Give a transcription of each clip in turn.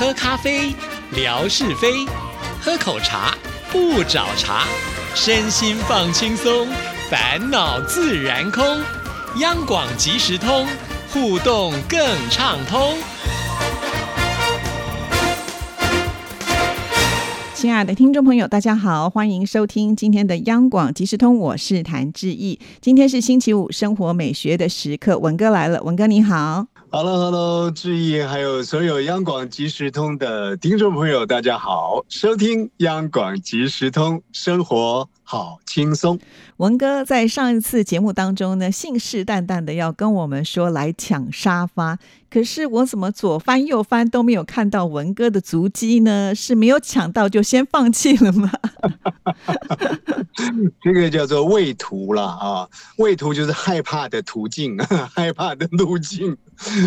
喝咖啡，聊是非；喝口茶，不找茬。身心放轻松，烦恼自然空。央广即时通，互动更畅通。亲爱的听众朋友，大家好，欢迎收听今天的央广即时通，我是谭志毅。今天是星期五，生活美学的时刻，文哥来了，文哥你好。Hello，Hello，志毅，还有所有央广即时通的听众朋友，大家好，收听央广即时通，生活好轻松。文哥在上一次节目当中呢，信誓旦旦的要跟我们说来抢沙发，可是我怎么左翻右翻都没有看到文哥的足迹呢？是没有抢到就先放弃了吗？这个叫做畏途了啊，畏途就是害怕的途径，害怕的路径。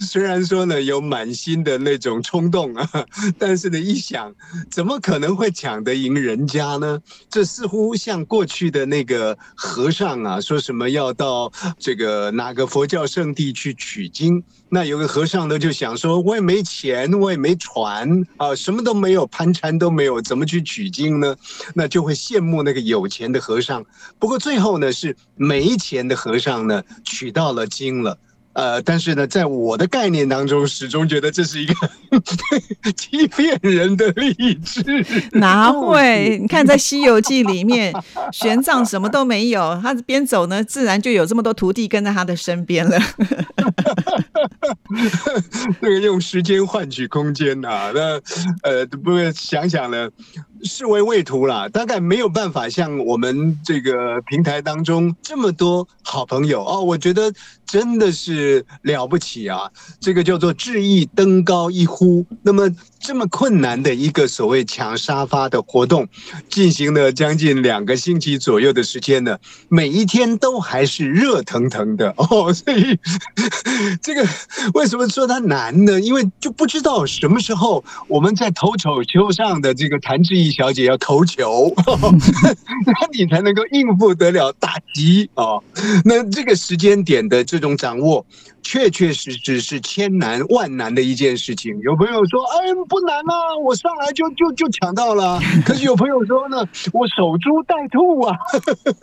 虽然说呢有满心的那种冲动啊，但是呢一想，怎么可能会抢得赢人家呢？这似乎像过去的那个和尚啊，说什么要到这个哪个佛教圣地去取经，那有个和尚呢就想说，我也没钱，我也没船啊，什么都没有，盘缠都没有，怎么去取经呢？那就会羡慕那个有钱的和尚。不过最后呢，是没钱的和尚呢取到了经了。呃，但是呢，在我的概念当中，始终觉得这是一个 欺骗人的励志。哪会？你看在《西游记》里面，玄奘什么都没有，他边走呢，自然就有这么多徒弟跟在他的身边了。那个用时间换取空间呐，那呃，不过想想呢。视为畏途啦，大概没有办法像我们这个平台当中这么多好朋友哦，我觉得真的是了不起啊！这个叫做志意登高一呼，那么。这么困难的一个所谓抢沙发的活动，进行了将近两个星期左右的时间呢，每一天都还是热腾腾的 哦。所以这个为什么说它难呢？因为就不知道什么时候我们在投球球上的这个谭志毅小姐要投球，那你才能够应付得了打击哦。那这个时间点的这种掌握。确确实实是千难万难的一件事情。有朋友说：“哎，不难啊，我上来就就就抢到了。”可是有朋友说呢：“我守株待兔啊，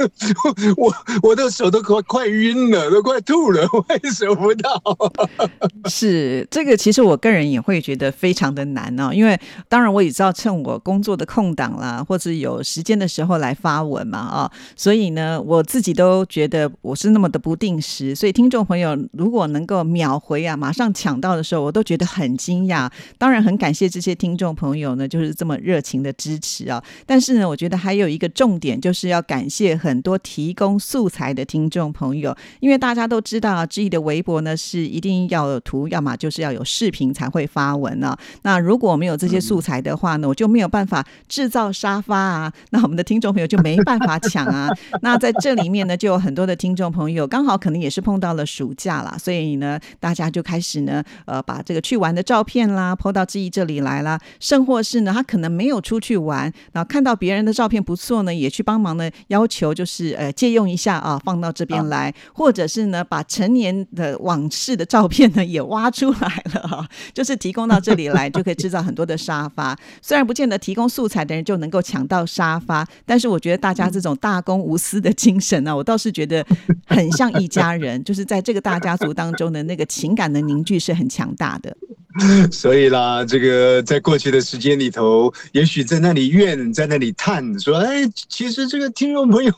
我我的手都快快晕了，都快吐了，我也守不到。”是这个，其实我个人也会觉得非常的难哦。因为当然我也知道，趁我工作的空档啦，或者有时间的时候来发文嘛啊，所以呢，我自己都觉得我是那么的不定时。所以听众朋友，如果能够秒回啊，马上抢到的时候，我都觉得很惊讶。当然，很感谢这些听众朋友呢，就是这么热情的支持啊。但是呢，我觉得还有一个重点，就是要感谢很多提供素材的听众朋友，因为大家都知道啊，志毅的微博呢是一定要有图，要么就是要有视频才会发文啊。那如果没有这些素材的话呢，我就没有办法制造沙发啊，那我们的听众朋友就没办法抢啊。那在这里面呢，就有很多的听众朋友，刚好可能也是碰到了暑假啦，所以。所以呢，大家就开始呢，呃，把这个去玩的照片啦，抛到志毅这里来啦，甚或是呢，他可能没有出去玩，然后看到别人的照片不错呢，也去帮忙呢，要求就是呃借用一下啊，放到这边来，或者是呢，把成年的往事的照片呢也挖出来了啊，就是提供到这里来，就可以制造很多的沙发。虽然不见得提供素材的人就能够抢到沙发，但是我觉得大家这种大公无私的精神呢，我倒是觉得很像一家人，就是在这个大家族当。中的那个情感的凝聚是很强大的。所以啦，这个呃在过去的时间里头，也许在那里怨，在那里叹，说：“哎，其实这个听众朋友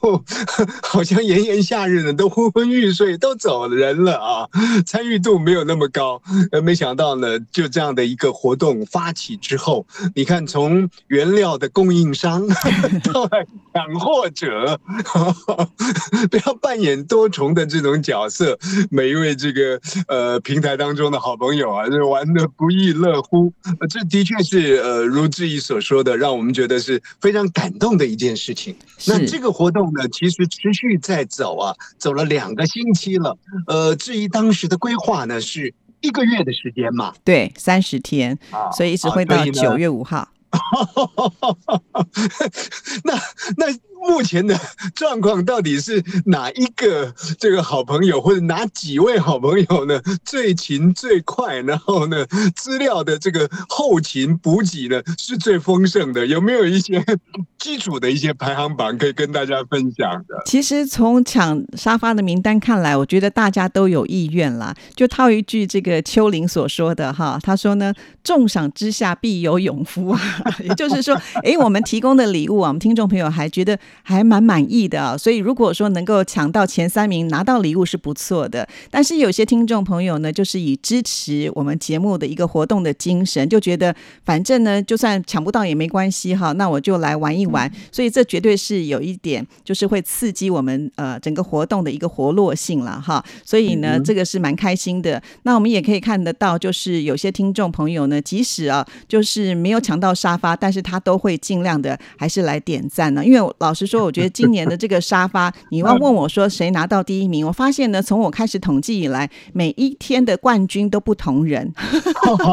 好像炎炎夏日呢，都昏昏欲睡，都走人了啊，参与度没有那么高。”呃，没想到呢，就这样的一个活动发起之后，你看，从原料的供应商 到抢货者，不要扮演多重的这种角色。每一位这个呃平台当中的好朋友啊，就玩的。不亦乐乎，这的确是呃，如志毅所说的，让我们觉得是非常感动的一件事情。那这个活动呢，其实持续在走啊，走了两个星期了。呃，至于当时的规划呢，是一个月的时间嘛？对，三十天，所以一直会到九月五号。那 那。目前的状况到底是哪一个这个好朋友，或者哪几位好朋友呢？最勤最快，然后呢，资料的这个后勤补给呢是最丰盛的。有没有一些基础的一些排行榜可以跟大家分享的？其实从抢沙发的名单看来，我觉得大家都有意愿啦。就套一句这个秋林所说的哈，他说呢：“重赏之下必有勇夫啊。”也就是说，哎，我们提供的礼物啊，我们听众朋友还觉得。还蛮满意的啊，所以如果说能够抢到前三名拿到礼物是不错的。但是有些听众朋友呢，就是以支持我们节目的一个活动的精神，就觉得反正呢，就算抢不到也没关系哈，那我就来玩一玩。所以这绝对是有一点，就是会刺激我们呃整个活动的一个活络性了哈。所以呢，这个是蛮开心的。那我们也可以看得到，就是有些听众朋友呢，即使啊，就是没有抢到沙发，但是他都会尽量的还是来点赞呢，因为老实。说我觉得今年的这个沙发，你要问我说谁拿到第一名？我发现呢，从我开始统计以来，每一天的冠军都不同人。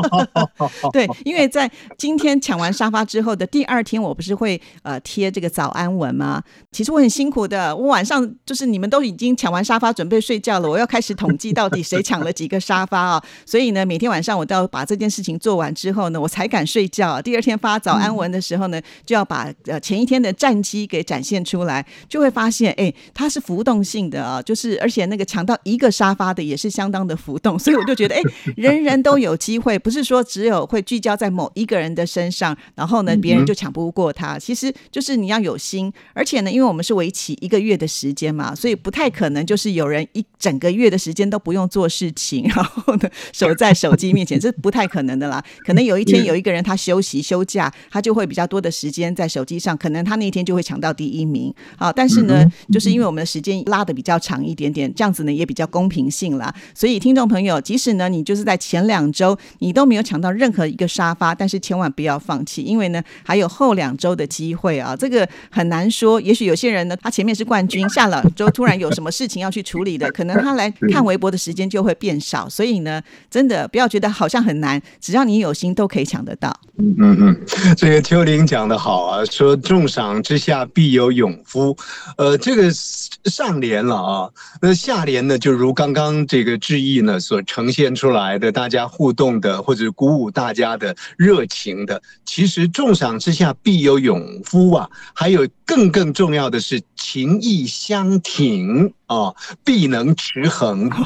对，因为在今天抢完沙发之后的第二天，我不是会呃贴这个早安文吗？其实我很辛苦的，我晚上就是你们都已经抢完沙发准备睡觉了，我要开始统计到底谁抢了几个沙发啊。所以呢，每天晚上我都要把这件事情做完之后呢，我才敢睡觉。第二天发早安文的时候呢，就要把呃前一天的战绩给展。现出来就会发现，哎，它是浮动性的啊，就是而且那个抢到一个沙发的也是相当的浮动，所以我就觉得，哎，人人都有机会，不是说只有会聚焦在某一个人的身上，然后呢，别人就抢不过他。其实就是你要有心，而且呢，因为我们是为期一个月的时间嘛，所以不太可能就是有人一整个月的时间都不用做事情，然后呢守在手机面前，这不太可能的啦。可能有一天有一个人他休息休假，他就会比较多的时间在手机上，可能他那一天就会抢到第一。名好，但是呢，就是因为我们的时间拉的比较长一点点，这样子呢也比较公平性啦。所以听众朋友，即使呢你就是在前两周你都没有抢到任何一个沙发，但是千万不要放弃，因为呢还有后两周的机会啊。这个很难说，也许有些人呢他前面是冠军，下两周突然有什么事情要去处理的，可能他来看微博的时间就会变少。所以呢，真的不要觉得好像很难，只要你有心都可以抢得到。嗯嗯，这个秋玲讲的好啊，说重赏之下必有。勇夫，呃，这个上联了啊，那下联呢，就如刚刚这个致意呢所呈现出来的，大家互动的或者鼓舞大家的热情的，其实重赏之下必有勇夫啊，还有更更重要的是情义相挺啊，必能持衡。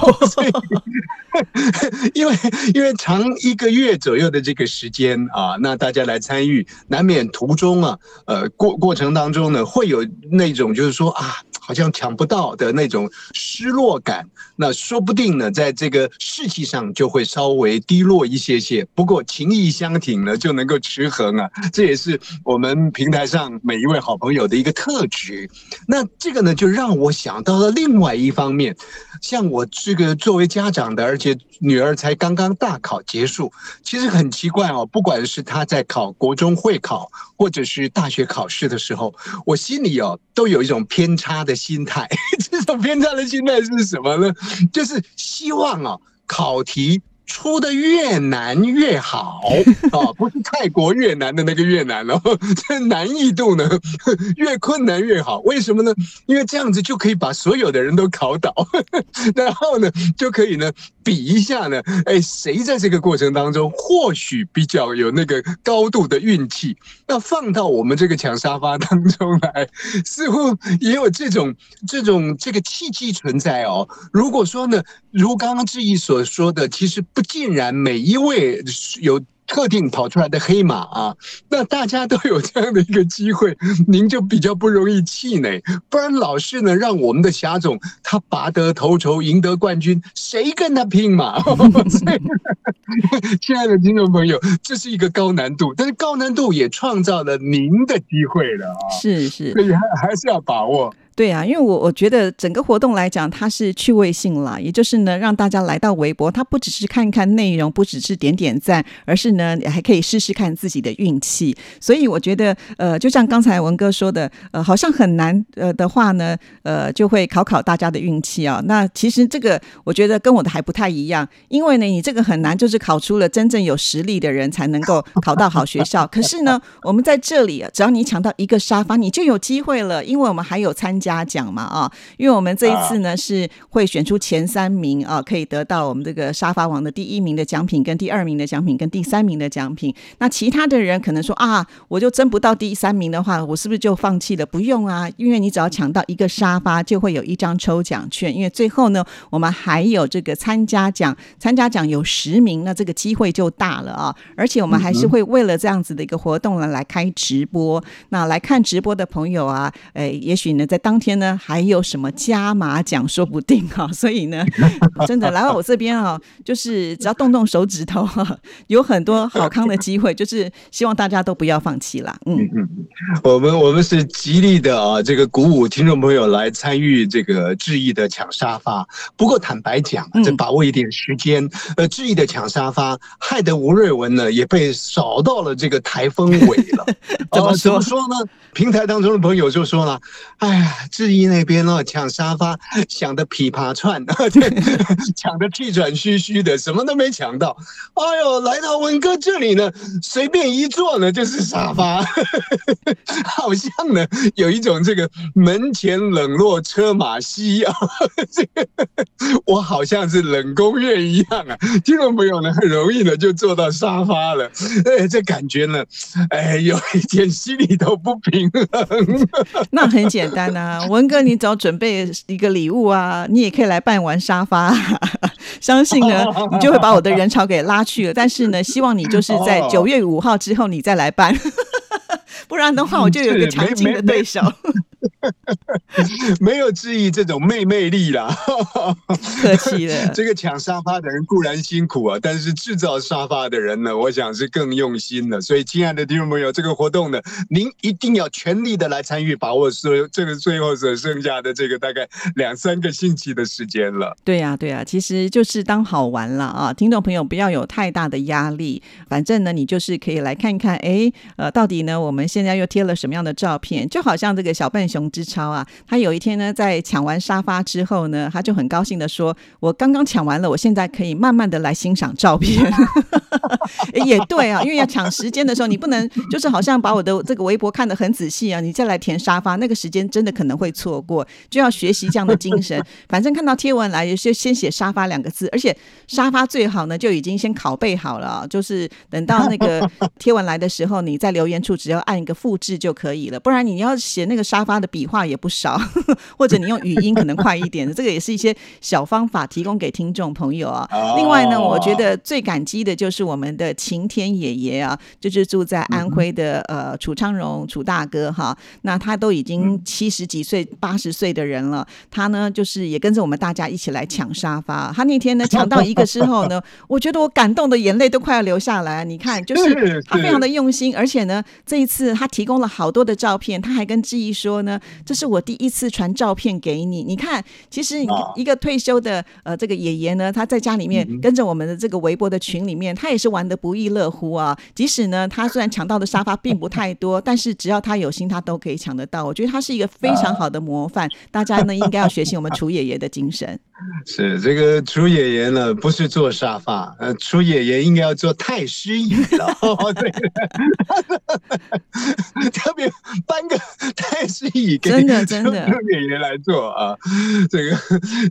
因为因为长一个月左右的这个时间啊，那大家来参与，难免途中啊，呃过过程当中呢，会有那种就是说啊。好像抢不到的那种失落感，那说不定呢，在这个士气上就会稍微低落一些些。不过情谊相挺呢，就能够持衡啊，这也是我们平台上每一位好朋友的一个特质。那这个呢，就让我想到了另另外一方面，像我这个作为家长的，而且女儿才刚刚大考结束，其实很奇怪哦，不管是她在考国中会考，或者是大学考试的时候，我心里哦都有一种偏差的。心态，这种偏差的心态是什么呢？就是希望啊，考题。出的越难越好啊，不是泰国越南的那个越南了，这难易度呢 越困难越好。为什么呢？因为这样子就可以把所有的人都考倒，然后呢就可以呢比一下呢，哎，谁在这个过程当中或许比较有那个高度的运气。那放到我们这个抢沙发当中来，似乎也有这种 这种这个契机存在哦。如果说呢，如刚刚志毅所说的，其实。不尽然，每一位有特定跑出来的黑马啊，那大家都有这样的一个机会，您就比较不容易气馁。不然老是呢，让我们的霞总他拔得头筹，赢得冠军，谁跟他拼嘛？亲爱的听众朋友，这是一个高难度，但是高难度也创造了您的机会了啊！是是，所以还还是要把握。对啊，因为我我觉得整个活动来讲，它是趣味性啦，也就是呢，让大家来到微博，它不只是看看内容，不只是点点赞，而是呢，还可以试试看自己的运气。所以我觉得，呃，就像刚才文哥说的，呃，好像很难，呃的话呢，呃，就会考考大家的运气啊。那其实这个我觉得跟我的还不太一样，因为呢，你这个很难，就是考出了真正有实力的人才能够考到好学校。可是呢，我们在这里，只要你抢到一个沙发，你就有机会了，因为我们还有参加奖嘛啊。因为我们这一次呢是会选出前三名啊，可以得到我们这个沙发王的第一名的奖品、跟第二名的奖品、跟第三名的奖品。那其他的人可能说啊，我就争不到第三名的话，我是不是就放弃了？不用啊，因为你只要抢到一个沙发，就会有一张抽奖券。因为最后呢，我们还有这个参加奖，参加奖有十名，那这个机会就大了啊。而且我们还是会为了这样子的一个活动呢来开直播。那来看直播的朋友啊，诶，也许呢在当天呢还有什么加码奖，说不定哈。所以呢，真的来到我这边啊，就是只要动动手指头哈，有很多好康的机会，就是希望大家都不要放弃啦。嗯嗯，我们我们是极力的啊，这个鼓舞听众朋友来参与这个智毅的抢沙发。不过坦白讲，这把握一点时间，呃，智毅的抢沙发，害得吴瑞文呢也被扫到了这个台风尾了。怎么怎么说呢？平台当中的朋友就说了：“哎呀，志毅那边哦抢沙发，想的噼啪串啊，抢的气喘吁吁的，什么都没抢到。哎呦，来到文哥这里呢，随便一坐呢就是沙发，好像呢有一种这个门前冷落车马稀啊，这个我好像是冷宫院一样啊。听众朋友呢很容易的就坐到沙发了，哎，这感觉呢，哎，有一点心里头不平衡。那很简单啊，文哥，你只要准备一个礼物啊，你也可以来办完沙发，相信呢，你就会把我的人潮给拉去了。但是呢，希望你就是在九月五号之后你再来办，不然的话我就有一个强劲的对手。没有质疑这种魅魅力啦，客气了。这个抢沙发的人固然辛苦啊，但是制造沙发的人呢，我想是更用心的。所以，亲爱的听众朋友，这个活动呢，您一定要全力的来参与，把握所有这个最后所剩下的这个大概两三个星期的时间了。对呀，对呀，其实就是当好玩了啊！听众朋友不要有太大的压力，反正呢，你就是可以来看看，哎，呃，到底呢，我们现在又贴了什么样的照片？就好像这个小笨熊之超啊。他有一天呢，在抢完沙发之后呢，他就很高兴的说：“我刚刚抢完了，我现在可以慢慢的来欣赏照片。”也对啊，因为要抢时间的时候，你不能就是好像把我的这个微博看得很仔细啊，你再来填沙发，那个时间真的可能会错过。就要学习这样的精神，反正看到贴文来，就先写沙发两个字，而且沙发最好呢就已经先拷贝好了，就是等到那个贴文来的时候，你在留言处只要按一个复制就可以了。不然你要写那个沙发的笔画也不少。或者你用语音可能快一点的，这个也是一些小方法提供给听众朋友啊。另外呢，我觉得最感激的就是我们的晴天爷爷啊，就是住在安徽的呃楚昌荣楚大哥哈。那他都已经七十几岁、八十岁的人了，他呢就是也跟着我们大家一起来抢沙发。他那天呢抢到一个之后呢，我觉得我感动的眼泪都快要流下来。你看，就是他非常的用心，而且呢这一次他提供了好多的照片，他还跟志毅说呢，这是我第一次。传照片给你，你看，其实一个退休的呃这个爷爷呢，他在家里面跟着我们的这个微博的群里面，他也是玩的不亦乐乎啊。即使呢，他虽然抢到的沙发并不太多，但是只要他有心，他都可以抢得到。我觉得他是一个非常好的模范，大家呢应该要学习我们 楚爷爷的精神。是这个楚爷爷呢，不是坐沙发，呃，楚爷爷应该要坐太师椅了。对，特别搬个真的 真的楚爷爷来做啊。这个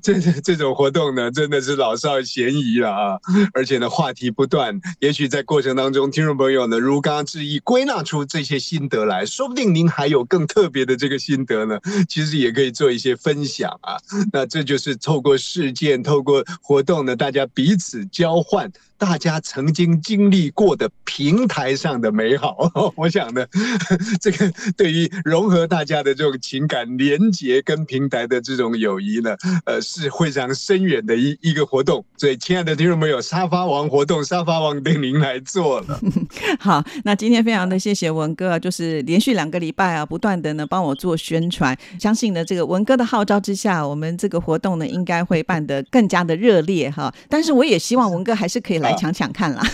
这这种活动呢，真的是老少咸宜了啊。而且呢，话题不断，也许在过程当中，听众朋友呢，如刚刚致意归纳出这些心得来，说不定您还有更特别的这个心得呢，其实也可以做一些分享啊。那这就是透过。事件透过活动呢，大家彼此交换。大家曾经经历过的平台上的美好。我想呢，这个对于融合大家的这种情感连结跟平台的这种友谊呢，呃，是非常深远的一一个活动。所以，亲爱的听众朋友，沙发王活动，沙发王对您来做了。好，那今天非常的谢谢文哥，就是连续两个礼拜啊，不断的呢帮我做宣传。相信呢，这个文哥的号召之下，我们这个活动呢应该会办得更加的热烈哈。但是我也希望文哥还是可以来抢抢看啦。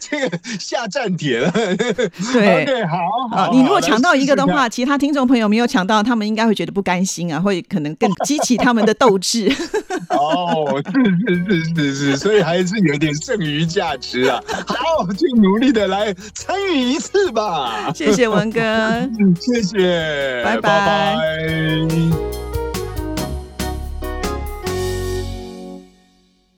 这个下站帖了，对，好，好，你如果抢到一个的话，其他听众朋友没有抢到，他们应该会觉得不甘心啊，会可能更激起他们的斗志。哦，是是是是是，所以还是有点剩余价值啊。好，就努力的来参与一次吧。谢谢文哥，谢谢，拜拜。